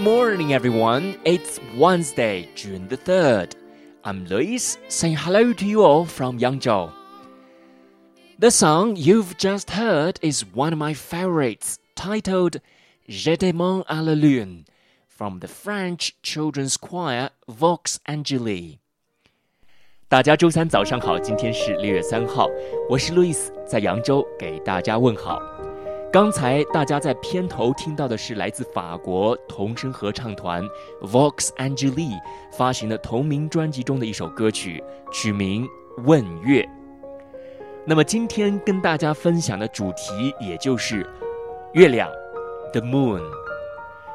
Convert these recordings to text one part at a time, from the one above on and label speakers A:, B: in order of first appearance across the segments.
A: Good morning, everyone. It's Wednesday, June the 3rd. I'm Lewis, saying hello to you all from Yangzhou. The song you've just heard is one of my favorites, titled J'ai demandé à la lune, from the French children's choir Vox Angeli. 大家周三早上好，今天是六月三号，我是 Lewis，在扬州给大家问好。刚才大家在片头听到的是来自法国童声合唱团 Vox Angeli 发行的同名专辑中的一首歌曲，取名《问月》。那么今天跟大家分享的主题也就是月亮，The Moon。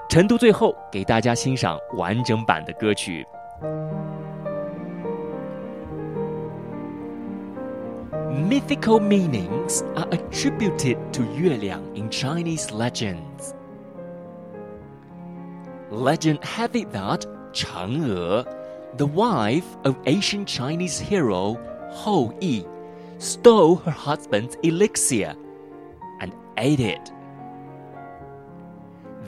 A: 晨读最后给大家欣赏完整版的歌曲。Mythical meanings are attributed to Yue Liang in Chinese legends. Legend had it that Chang'e, the wife of ancient Chinese hero Hou Yi, stole her husband's elixir and ate it.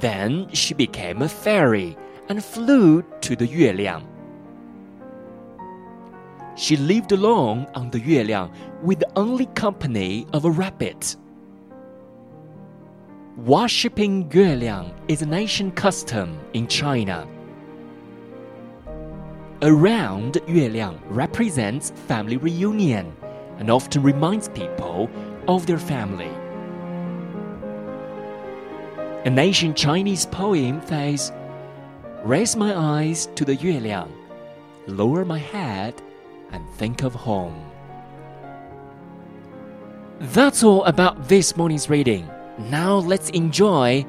A: Then she became a fairy and flew to the Yue Liang she lived alone on the Yueliang with the only company of a rabbit. Worshipping Yueliang is an ancient custom in China. Around Yueliang represents family reunion and often reminds people of their family. An ancient Chinese poem says, Raise my eyes to the Yueliang, lower my head and think of home. That's all about this morning's reading. Now let's enjoy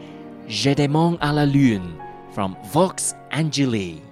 A: J'ai demandé à la lune from Vox Angeli.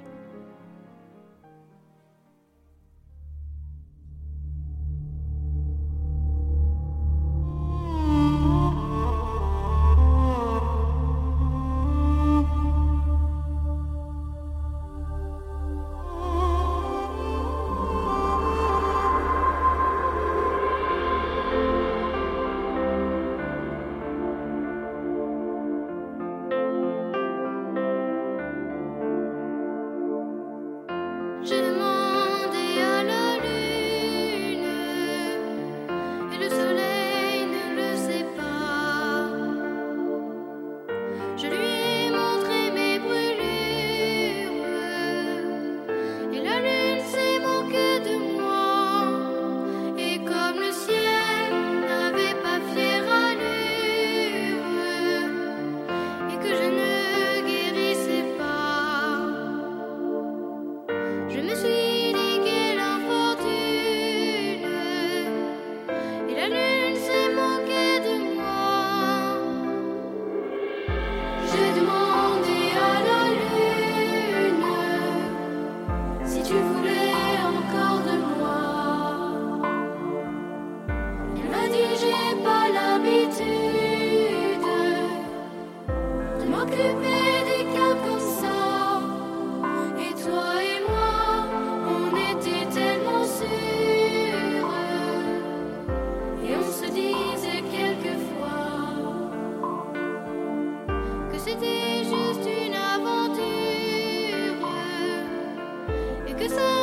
A: c'était juste une aventure. Et que ça